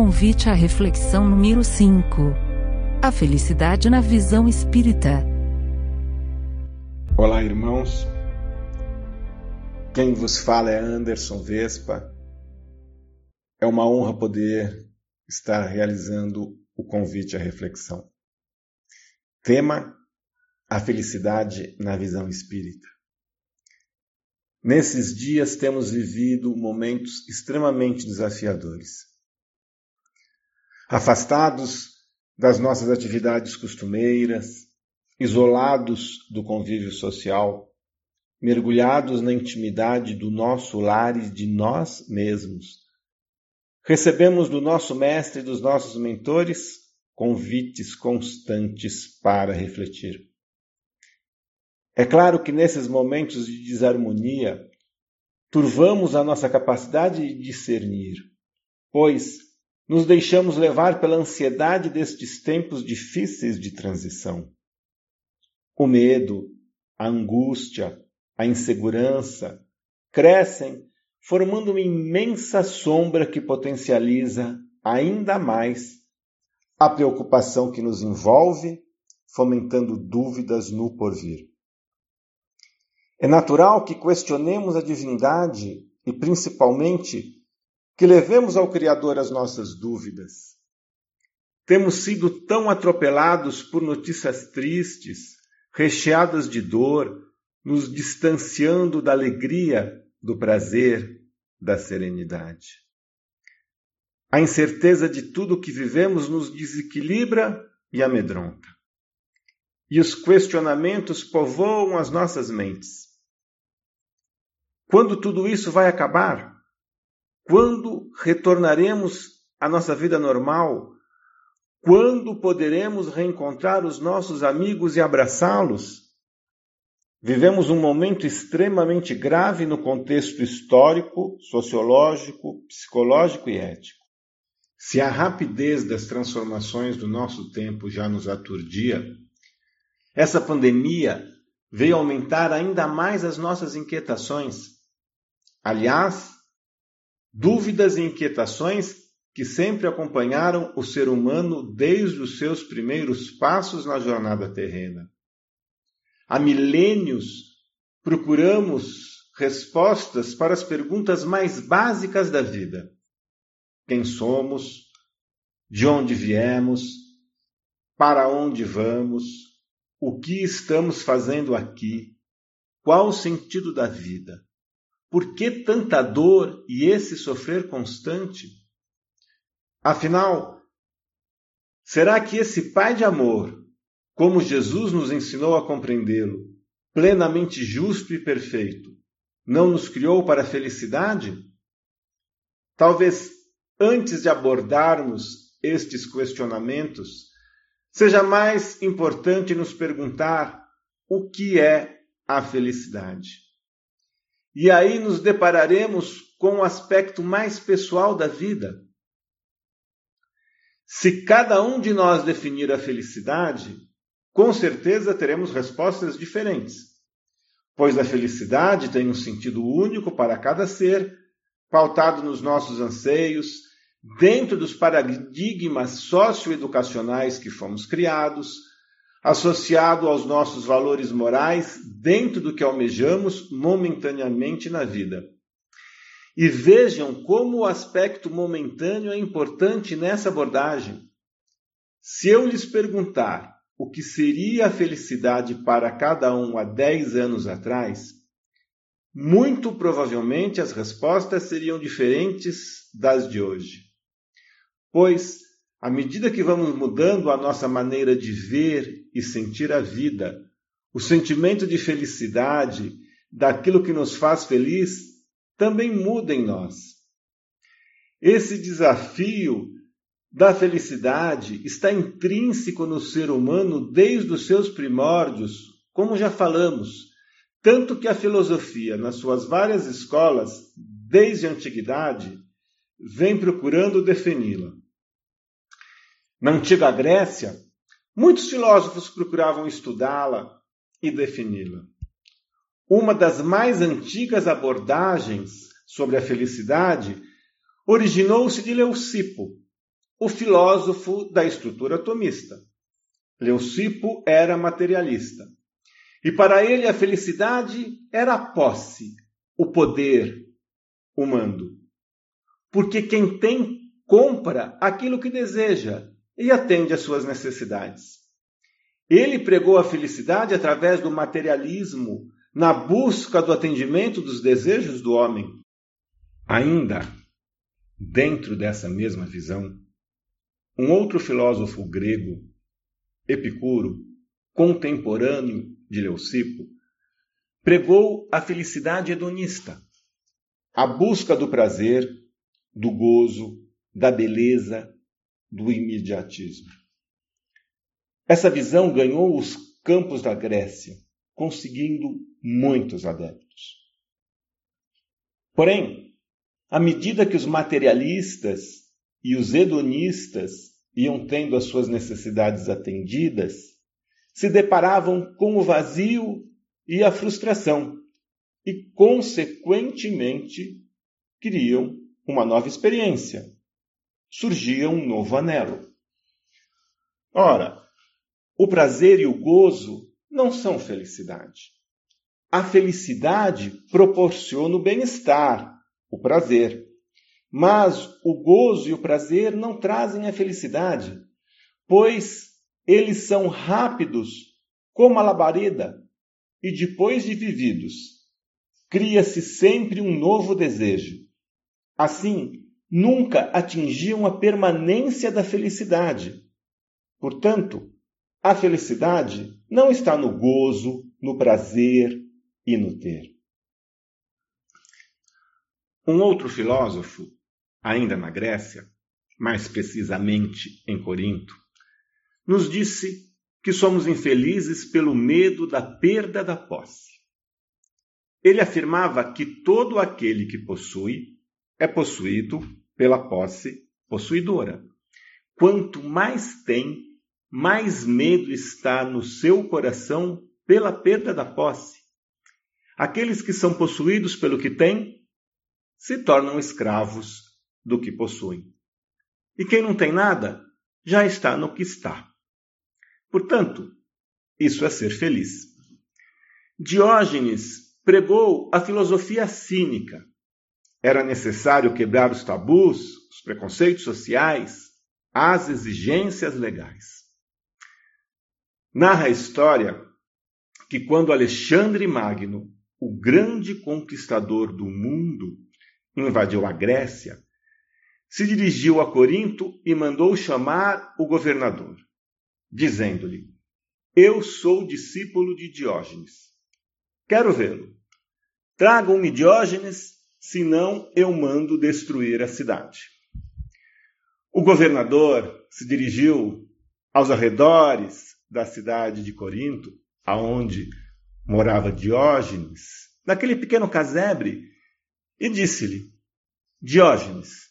convite à reflexão número 5. A felicidade na visão espírita. Olá, irmãos. Quem vos fala é Anderson Vespa. É uma honra poder estar realizando o convite à reflexão. Tema: a felicidade na visão espírita. Nesses dias temos vivido momentos extremamente desafiadores. Afastados das nossas atividades costumeiras, isolados do convívio social, mergulhados na intimidade do nosso lar e de nós mesmos. Recebemos do nosso mestre e dos nossos mentores convites constantes para refletir. É claro que nesses momentos de desarmonia, turvamos a nossa capacidade de discernir, pois nos deixamos levar pela ansiedade destes tempos difíceis de transição. O medo, a angústia, a insegurança crescem, formando uma imensa sombra que potencializa ainda mais a preocupação que nos envolve, fomentando dúvidas no porvir. É natural que questionemos a divindade e, principalmente, que levemos ao Criador as nossas dúvidas. Temos sido tão atropelados por notícias tristes, recheadas de dor, nos distanciando da alegria, do prazer, da serenidade. A incerteza de tudo o que vivemos nos desequilibra e amedronta. E os questionamentos povoam as nossas mentes. Quando tudo isso vai acabar? Quando retornaremos à nossa vida normal? Quando poderemos reencontrar os nossos amigos e abraçá-los? Vivemos um momento extremamente grave no contexto histórico, sociológico, psicológico e ético. Se a rapidez das transformações do nosso tempo já nos aturdia, essa pandemia veio aumentar ainda mais as nossas inquietações Aliás, dúvidas e inquietações que sempre acompanharam o ser humano desde os seus primeiros passos na jornada terrena. Há milênios procuramos respostas para as perguntas mais básicas da vida: quem somos, de onde viemos, para onde vamos, o que estamos fazendo aqui, qual o sentido da vida. Por que tanta dor e esse sofrer constante? Afinal, será que esse Pai de amor, como Jesus nos ensinou a compreendê-lo, plenamente justo e perfeito, não nos criou para a felicidade? Talvez antes de abordarmos estes questionamentos, seja mais importante nos perguntar o que é a felicidade. E aí nos depararemos com o aspecto mais pessoal da vida. Se cada um de nós definir a felicidade, com certeza teremos respostas diferentes, pois a felicidade tem um sentido único para cada ser, pautado nos nossos anseios, dentro dos paradigmas socioeducacionais que fomos criados, associado aos nossos valores morais dentro do que almejamos momentaneamente na vida. E vejam como o aspecto momentâneo é importante nessa abordagem. Se eu lhes perguntar o que seria a felicidade para cada um há 10 anos atrás, muito provavelmente as respostas seriam diferentes das de hoje. Pois à medida que vamos mudando a nossa maneira de ver e sentir a vida, o sentimento de felicidade, daquilo que nos faz feliz, também muda em nós. Esse desafio da felicidade está intrínseco no ser humano desde os seus primórdios, como já falamos, tanto que a filosofia, nas suas várias escolas, desde a antiguidade, vem procurando defini-la. Na antiga Grécia, muitos filósofos procuravam estudá-la e defini-la. Uma das mais antigas abordagens sobre a felicidade originou-se de Leucipo, o filósofo da estrutura atomista. Leucipo era materialista. E para ele a felicidade era a posse, o poder, o mando. Porque quem tem compra aquilo que deseja e atende às suas necessidades. Ele pregou a felicidade através do materialismo, na busca do atendimento dos desejos do homem. Ainda dentro dessa mesma visão, um outro filósofo grego, Epicuro, contemporâneo de Leucipo, pregou a felicidade hedonista, a busca do prazer, do gozo, da beleza, do imediatismo. Essa visão ganhou os campos da Grécia, conseguindo muitos adeptos. Porém, à medida que os materialistas e os hedonistas iam tendo as suas necessidades atendidas, se deparavam com o vazio e a frustração e, consequentemente, criam uma nova experiência. Surgia um novo anelo. Ora, o prazer e o gozo não são felicidade. A felicidade proporciona o bem-estar, o prazer. Mas o gozo e o prazer não trazem a felicidade, pois eles são rápidos como a labareda, e depois de vividos, cria-se sempre um novo desejo. Assim, nunca atingiam a permanência da felicidade. Portanto, a felicidade não está no gozo, no prazer e no ter. Um outro filósofo, ainda na Grécia, mais precisamente em Corinto, nos disse que somos infelizes pelo medo da perda da posse. Ele afirmava que todo aquele que possui é possuído pela posse possuidora. Quanto mais tem, mais medo está no seu coração pela perda da posse. Aqueles que são possuídos pelo que têm se tornam escravos do que possuem. E quem não tem nada já está no que está. Portanto, isso é ser feliz. Diógenes pregou a filosofia cínica. Era necessário quebrar os tabus, os preconceitos sociais, as exigências legais. Narra a história que quando Alexandre Magno, o grande conquistador do mundo, invadiu a Grécia, se dirigiu a Corinto e mandou chamar o governador, dizendo-lhe: Eu sou discípulo de Diógenes. Quero vê-lo. Tragam-me Diógenes, senão eu mando destruir a cidade. O governador se dirigiu aos arredores da cidade de Corinto, aonde morava Diógenes, naquele pequeno casebre e disse-lhe: Diógenes,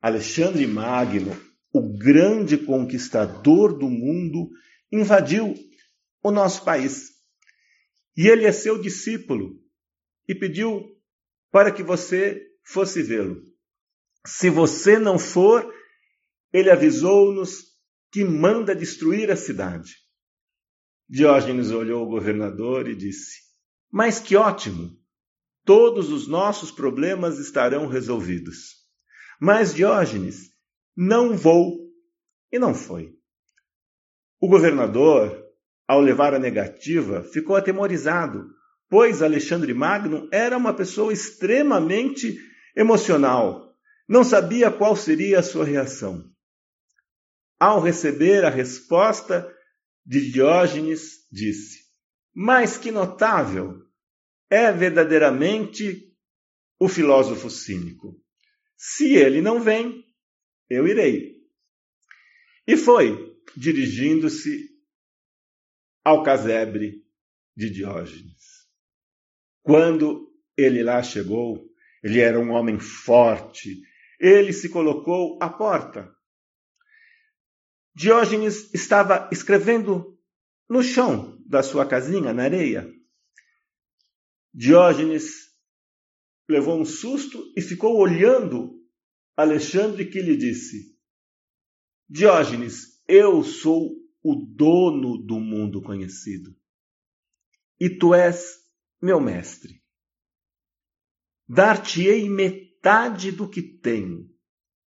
Alexandre Magno, o grande conquistador do mundo, invadiu o nosso país. E ele é seu discípulo e pediu para que você fosse vê-lo. Se você não for, ele avisou-nos que manda destruir a cidade. Diógenes olhou o governador e disse: Mas que ótimo! todos os nossos problemas estarão resolvidos. Mas Diógenes, não vou. E não foi. O governador, ao levar a negativa, ficou atemorizado, pois Alexandre Magno era uma pessoa extremamente emocional. Não sabia qual seria a sua reação. Ao receber a resposta de Diógenes, disse: Mas que notável! é verdadeiramente o filósofo cínico. Se ele não vem, eu irei. E foi, dirigindo-se ao casebre de Diógenes. Quando ele lá chegou, ele era um homem forte, ele se colocou à porta. Diógenes estava escrevendo no chão da sua casinha, na areia. Diógenes levou um susto e ficou olhando Alexandre, que lhe disse: Diógenes, eu sou o dono do mundo conhecido. E tu és meu mestre. Dar-te-ei metade do que tenho.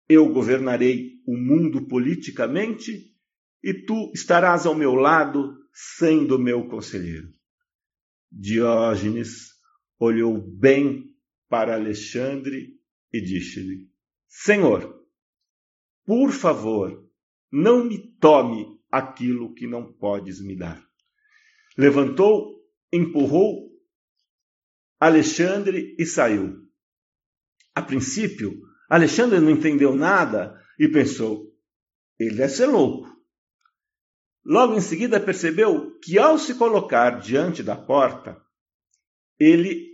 Eu governarei o mundo politicamente e tu estarás ao meu lado, sendo meu conselheiro. Diógenes olhou bem para Alexandre e disse-lhe: Senhor, por favor, não me tome aquilo que não podes me dar. Levantou, empurrou Alexandre e saiu. A princípio, Alexandre não entendeu nada e pensou: ele deve ser louco. Logo em seguida percebeu que, ao se colocar diante da porta, ele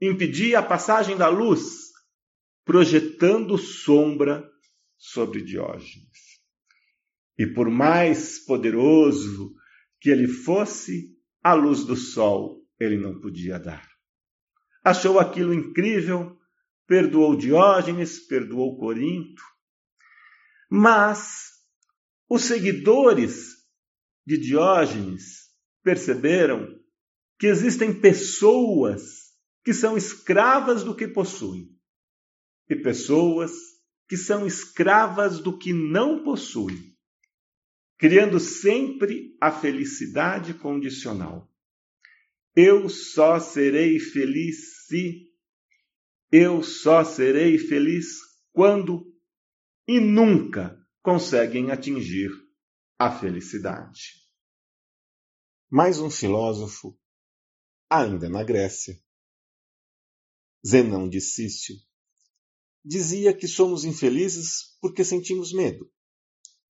impedia a passagem da luz, projetando sombra sobre Diógenes. E por mais poderoso que ele fosse, a luz do sol ele não podia dar. Achou aquilo incrível, perdoou Diógenes, perdoou Corinto, mas os seguidores de Diógenes perceberam que existem pessoas que são escravas do que possuem e pessoas que são escravas do que não possuem, criando sempre a felicidade condicional. Eu só serei feliz se. Eu só serei feliz quando. E nunca conseguem atingir a felicidade. Mais um filósofo, ainda na Grécia. Zenão de Cício dizia que somos infelizes porque sentimos medo.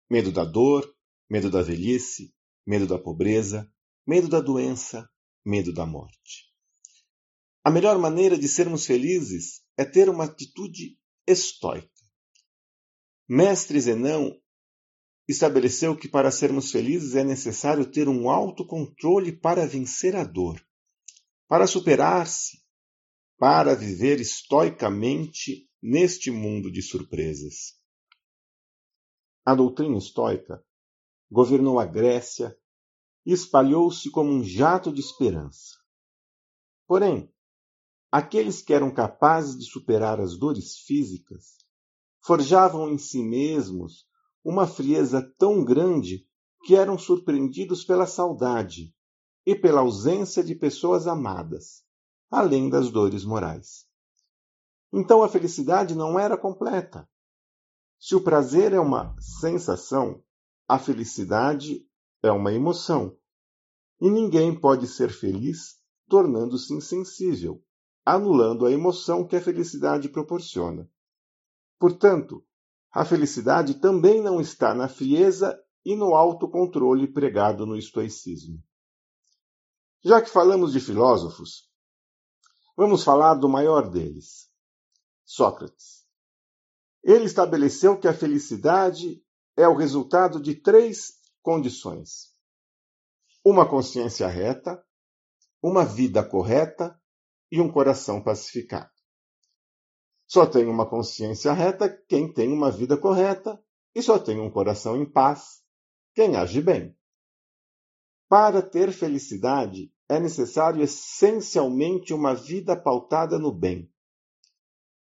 Medo da dor, medo da velhice, medo da pobreza, medo da doença, medo da morte. A melhor maneira de sermos felizes é ter uma atitude estoica. Mestre Zenão estabeleceu que para sermos felizes é necessário ter um autocontrole para vencer a dor, para superar-se, para viver estoicamente neste mundo de surpresas. A doutrina estoica governou a Grécia espalhou-se como um jato de esperança. Porém, aqueles que eram capazes de superar as dores físicas forjavam em si mesmos uma frieza tão grande que eram surpreendidos pela saudade e pela ausência de pessoas amadas, além das dores morais. Então a felicidade não era completa. Se o prazer é uma sensação, a felicidade é uma emoção. E ninguém pode ser feliz tornando-se insensível, anulando a emoção que a felicidade proporciona. Portanto, a felicidade também não está na frieza e no autocontrole pregado no estoicismo. Já que falamos de filósofos, vamos falar do maior deles, Sócrates. Ele estabeleceu que a felicidade é o resultado de três condições: uma consciência reta, uma vida correta e um coração pacificado. Só tem uma consciência reta quem tem uma vida correta, e só tem um coração em paz quem age bem. Para ter felicidade, é necessário essencialmente uma vida pautada no bem.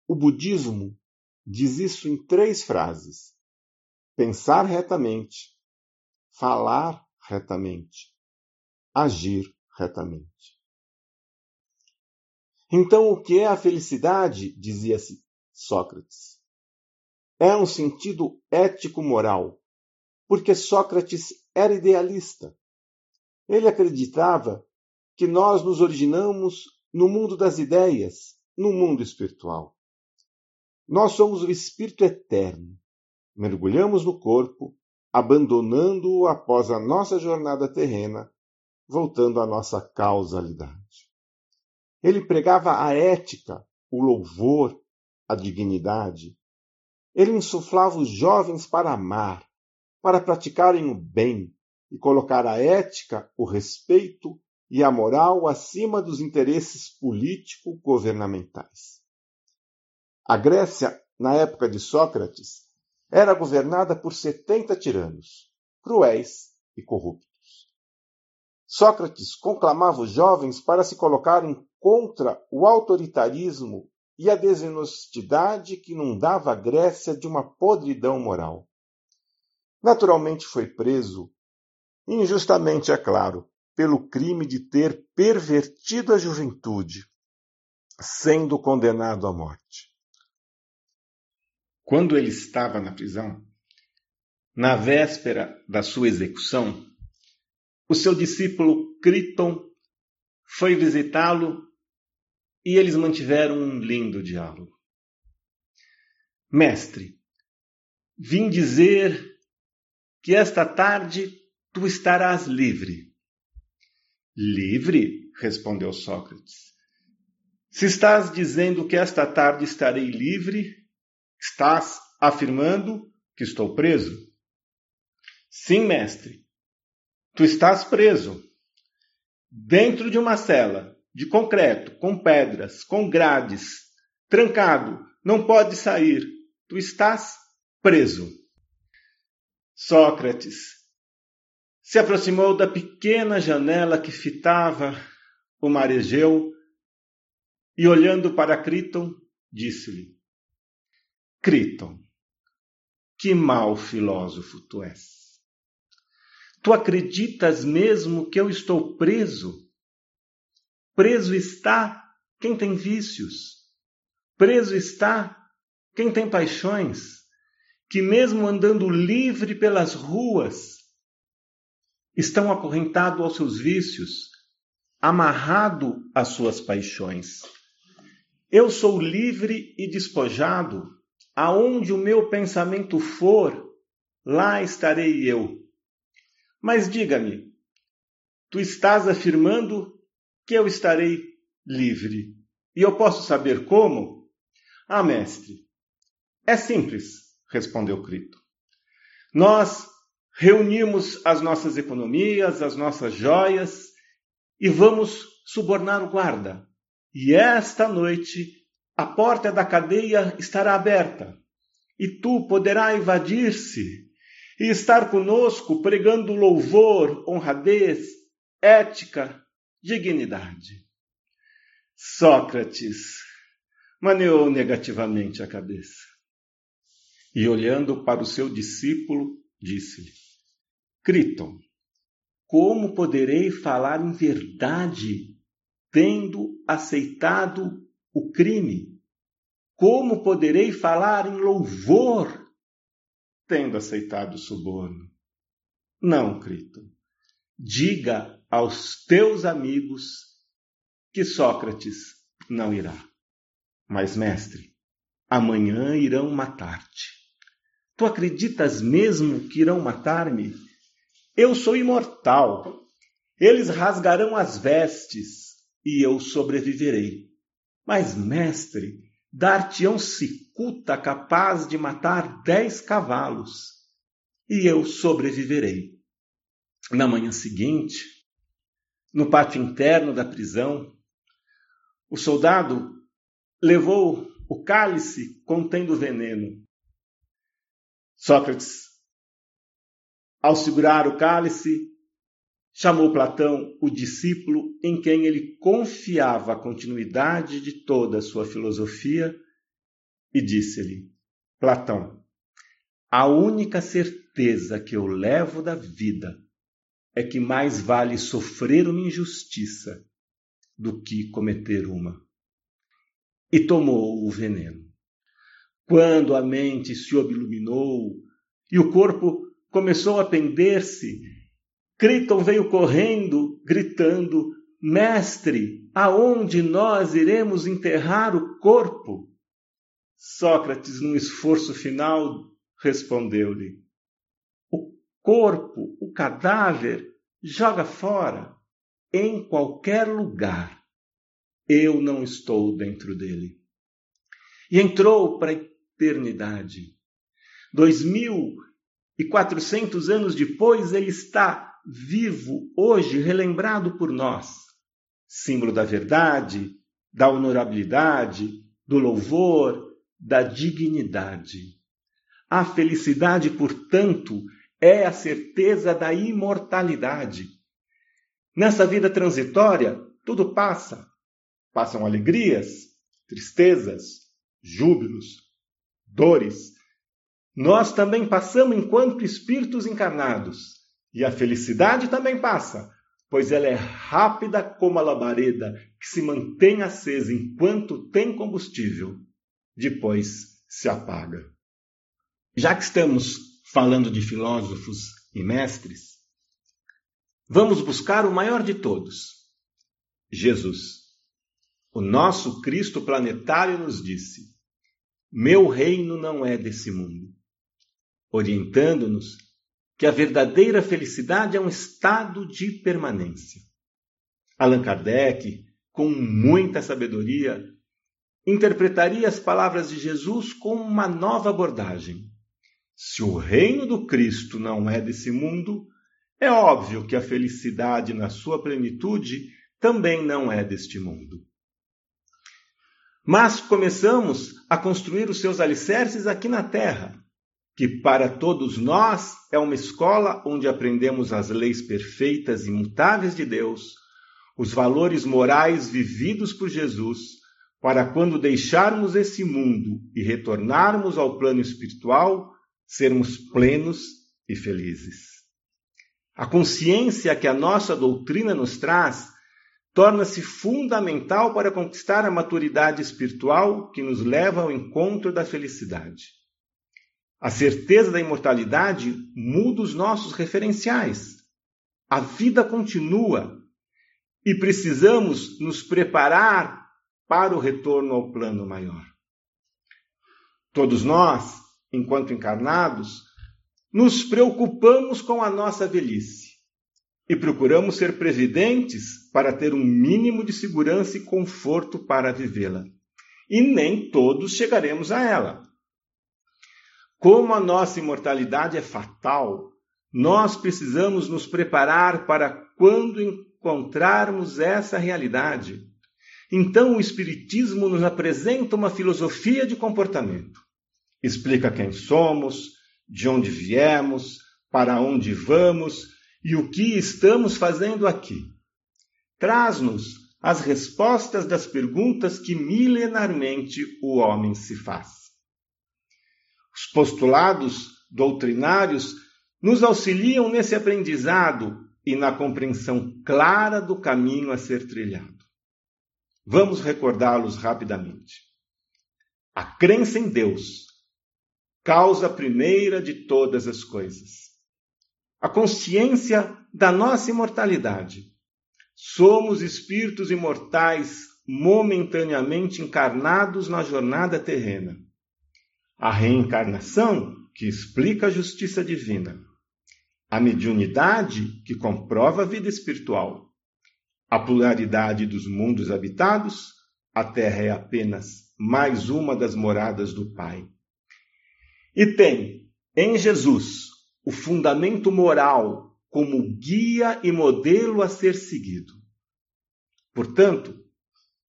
O budismo diz isso em três frases: pensar retamente, falar retamente, agir retamente. Então, o que é a felicidade? dizia-se Sócrates. É um sentido ético-moral, porque Sócrates era idealista. Ele acreditava que nós nos originamos no mundo das ideias, no mundo espiritual. Nós somos o espírito eterno. Mergulhamos no corpo, abandonando-o após a nossa jornada terrena, voltando à nossa causalidade. Ele pregava a ética, o louvor, a dignidade. Ele insuflava os jovens para amar, para praticarem o bem e colocar a ética, o respeito e a moral acima dos interesses político-governamentais. A Grécia, na época de Sócrates, era governada por setenta tiranos, cruéis e corruptos. Sócrates conclamava os jovens para se colocarem contra o autoritarismo e a desonestidade que inundava a Grécia de uma podridão moral. Naturalmente foi preso, injustamente é claro, pelo crime de ter pervertido a juventude, sendo condenado à morte. Quando ele estava na prisão, na véspera da sua execução, o seu discípulo Criton foi visitá-lo e eles mantiveram um lindo diálogo. Mestre, vim dizer que esta tarde tu estarás livre. Livre? respondeu Sócrates. Se estás dizendo que esta tarde estarei livre, estás afirmando que estou preso? Sim, mestre. Tu estás preso dentro de uma cela de concreto, com pedras, com grades, trancado, não pode sair. Tu estás preso. Sócrates se aproximou da pequena janela que fitava o mar Egeu e, olhando para Criton, disse-lhe: Criton, que mau filósofo tu és. Tu acreditas mesmo que eu estou preso? Preso está quem tem vícios. Preso está quem tem paixões, que mesmo andando livre pelas ruas, estão acorrentados aos seus vícios, amarrado às suas paixões. Eu sou livre e despojado, aonde o meu pensamento for, lá estarei eu. Mas diga-me, tu estás afirmando que eu estarei livre. E eu posso saber como? Ah, mestre, é simples, respondeu Crito. Nós reunimos as nossas economias, as nossas joias e vamos subornar o guarda. E esta noite a porta da cadeia estará aberta e tu poderá invadir-se e estar conosco pregando louvor, honradez, ética, dignidade. Sócrates maneou negativamente a cabeça e, olhando para o seu discípulo, disse-lhe: Criton, como poderei falar em verdade tendo aceitado o crime? Como poderei falar em louvor tendo aceitado o suborno. Não, Crito. Diga aos teus amigos que Sócrates não irá. Mas, mestre, amanhã irão matar-te. Tu acreditas mesmo que irão matar-me? Eu sou imortal. Eles rasgarão as vestes e eu sobreviverei. Mas, mestre, dar-te-ão cicuta capaz de matar dez cavalos, e eu sobreviverei. Na manhã seguinte, no pátio interno da prisão, o soldado levou o cálice contendo veneno. Sócrates, ao segurar o cálice, chamou Platão o discípulo em quem ele confiava a continuidade de toda a sua filosofia e disse-lhe: Platão, a única certeza que eu levo da vida é que mais vale sofrer uma injustiça do que cometer uma. E tomou o veneno. Quando a mente se iluminou e o corpo começou a pender-se, Criton veio correndo, gritando: Mestre, aonde nós iremos enterrar o corpo? Sócrates, num esforço final, respondeu-lhe: O corpo, o cadáver, joga fora, em qualquer lugar. Eu não estou dentro dele. E entrou para a eternidade. Dois mil e quatrocentos anos depois, ele está vivo hoje, relembrado por nós, símbolo da verdade, da honorabilidade, do louvor, da dignidade. A felicidade, portanto, é a certeza da imortalidade. Nessa vida transitória, tudo passa. Passam alegrias, tristezas, júbilos, dores. Nós também passamos enquanto espíritos encarnados. E a felicidade também passa, pois ela é rápida como a labareda que se mantém acesa enquanto tem combustível, depois se apaga. Já que estamos falando de filósofos e mestres, vamos buscar o maior de todos, Jesus. O nosso Cristo planetário nos disse: Meu reino não é desse mundo, orientando-nos que a verdadeira felicidade é um estado de permanência. Allan Kardec, com muita sabedoria, interpretaria as palavras de Jesus com uma nova abordagem. Se o reino do Cristo não é desse mundo, é óbvio que a felicidade na sua plenitude também não é deste mundo. Mas começamos a construir os seus alicerces aqui na Terra, que para todos nós é uma escola onde aprendemos as leis perfeitas e imutáveis de Deus, os valores morais vividos por Jesus, para quando deixarmos esse mundo e retornarmos ao plano espiritual, sermos plenos e felizes. A consciência que a nossa doutrina nos traz torna-se fundamental para conquistar a maturidade espiritual que nos leva ao encontro da felicidade. A certeza da imortalidade muda os nossos referenciais. A vida continua e precisamos nos preparar para o retorno ao plano maior. Todos nós, enquanto encarnados, nos preocupamos com a nossa velhice e procuramos ser previdentes para ter um mínimo de segurança e conforto para vivê-la. E nem todos chegaremos a ela. Como a nossa imortalidade é fatal, nós precisamos nos preparar para quando encontrarmos essa realidade. Então, o Espiritismo nos apresenta uma filosofia de comportamento. Explica quem somos, de onde viemos, para onde vamos e o que estamos fazendo aqui. Traz-nos as respostas das perguntas que milenarmente o homem se faz. Os postulados doutrinários nos auxiliam nesse aprendizado e na compreensão clara do caminho a ser trilhado. Vamos recordá-los rapidamente. A crença em Deus, causa primeira de todas as coisas. A consciência da nossa imortalidade. Somos espíritos imortais momentaneamente encarnados na jornada terrena a reencarnação, que explica a justiça divina, a mediunidade, que comprova a vida espiritual, a pluralidade dos mundos habitados, a Terra é apenas mais uma das moradas do Pai. E tem em Jesus o fundamento moral como guia e modelo a ser seguido. Portanto,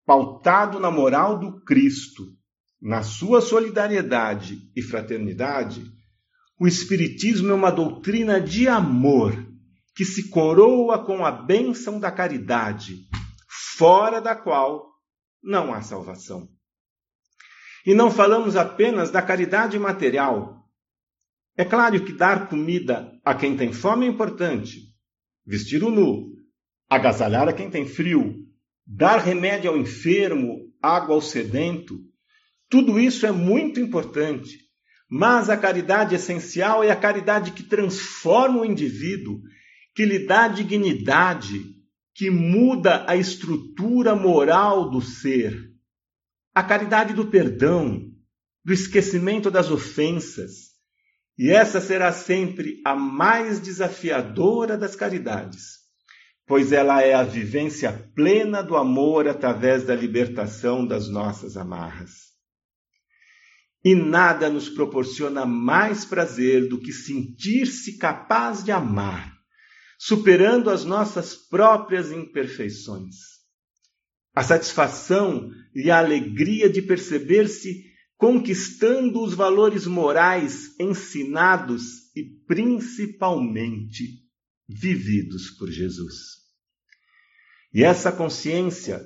pautado na moral do Cristo, na sua solidariedade e fraternidade, o Espiritismo é uma doutrina de amor que se coroa com a bênção da caridade, fora da qual não há salvação. E não falamos apenas da caridade material. É claro que dar comida a quem tem fome é importante, vestir o nu, agasalhar a quem tem frio, dar remédio ao enfermo, água ao sedento, tudo isso é muito importante, mas a caridade essencial é a caridade que transforma o indivíduo, que lhe dá dignidade, que muda a estrutura moral do ser. A caridade do perdão, do esquecimento das ofensas. E essa será sempre a mais desafiadora das caridades, pois ela é a vivência plena do amor através da libertação das nossas amarras. E nada nos proporciona mais prazer do que sentir-se capaz de amar, superando as nossas próprias imperfeições. A satisfação e a alegria de perceber-se conquistando os valores morais ensinados e principalmente vividos por Jesus. E essa consciência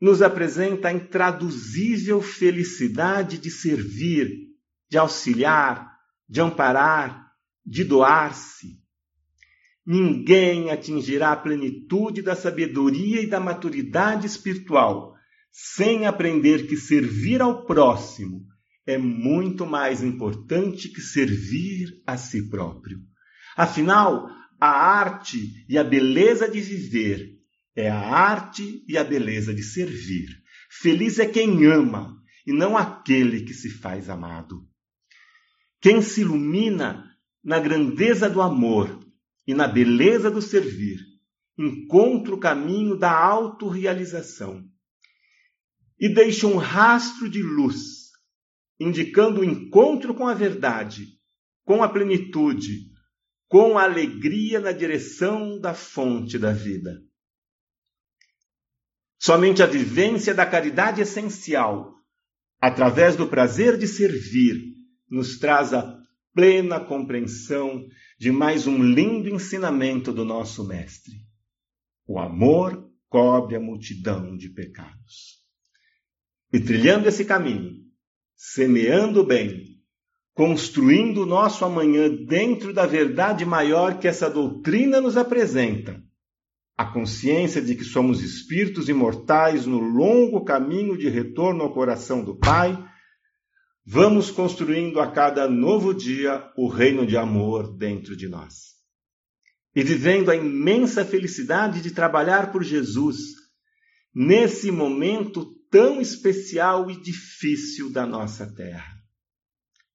nos apresenta a intraduzível felicidade de servir, de auxiliar, de amparar, de doar-se. Ninguém atingirá a plenitude da sabedoria e da maturidade espiritual sem aprender que servir ao próximo é muito mais importante que servir a si próprio. Afinal, a arte e a beleza de viver é a arte e a beleza de servir. Feliz é quem ama e não aquele que se faz amado. Quem se ilumina na grandeza do amor e na beleza do servir, encontra o caminho da autorrealização e deixa um rastro de luz, indicando o encontro com a verdade, com a plenitude, com a alegria na direção da fonte da vida. Somente a vivência da caridade essencial, através do prazer de servir, nos traz a plena compreensão de mais um lindo ensinamento do nosso Mestre. O amor cobre a multidão de pecados. E trilhando esse caminho, semeando o bem, construindo o nosso amanhã dentro da verdade maior que essa doutrina nos apresenta, a consciência de que somos espíritos imortais no longo caminho de retorno ao coração do Pai, vamos construindo a cada novo dia o reino de amor dentro de nós. E vivendo a imensa felicidade de trabalhar por Jesus nesse momento tão especial e difícil da nossa terra.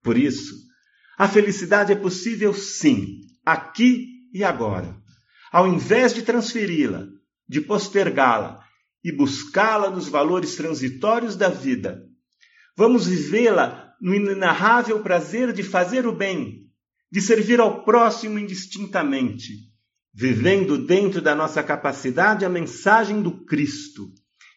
Por isso, a felicidade é possível sim, aqui e agora ao invés de transferi-la, de postergá-la e buscá-la nos valores transitórios da vida, vamos vivê-la no inenarrável prazer de fazer o bem, de servir ao próximo indistintamente, vivendo dentro da nossa capacidade a mensagem do Cristo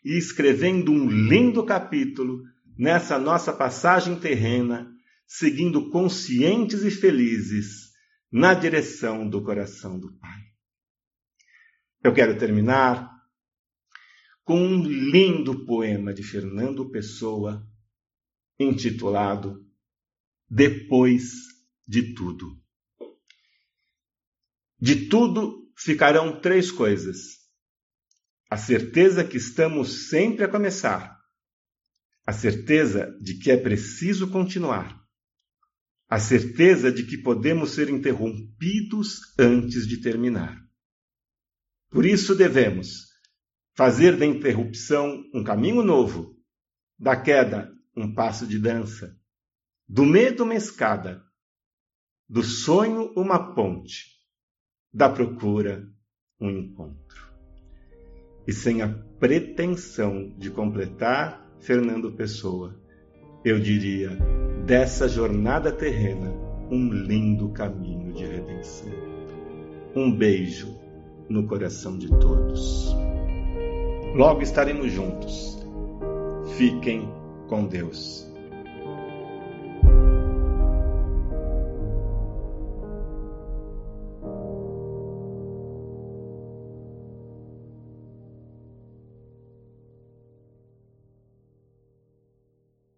e escrevendo um lindo capítulo nessa nossa passagem terrena, seguindo conscientes e felizes na direção do coração do Pai. Eu quero terminar com um lindo poema de Fernando Pessoa, intitulado Depois de Tudo. De tudo ficarão três coisas: a certeza que estamos sempre a começar, a certeza de que é preciso continuar, a certeza de que podemos ser interrompidos antes de terminar. Por isso devemos fazer da interrupção um caminho novo, da queda um passo de dança, do medo uma escada, do sonho uma ponte, da procura um encontro. E sem a pretensão de completar Fernando Pessoa, eu diria dessa jornada terrena um lindo caminho de redenção. Um beijo no coração de todos. Logo estaremos juntos. Fiquem com Deus.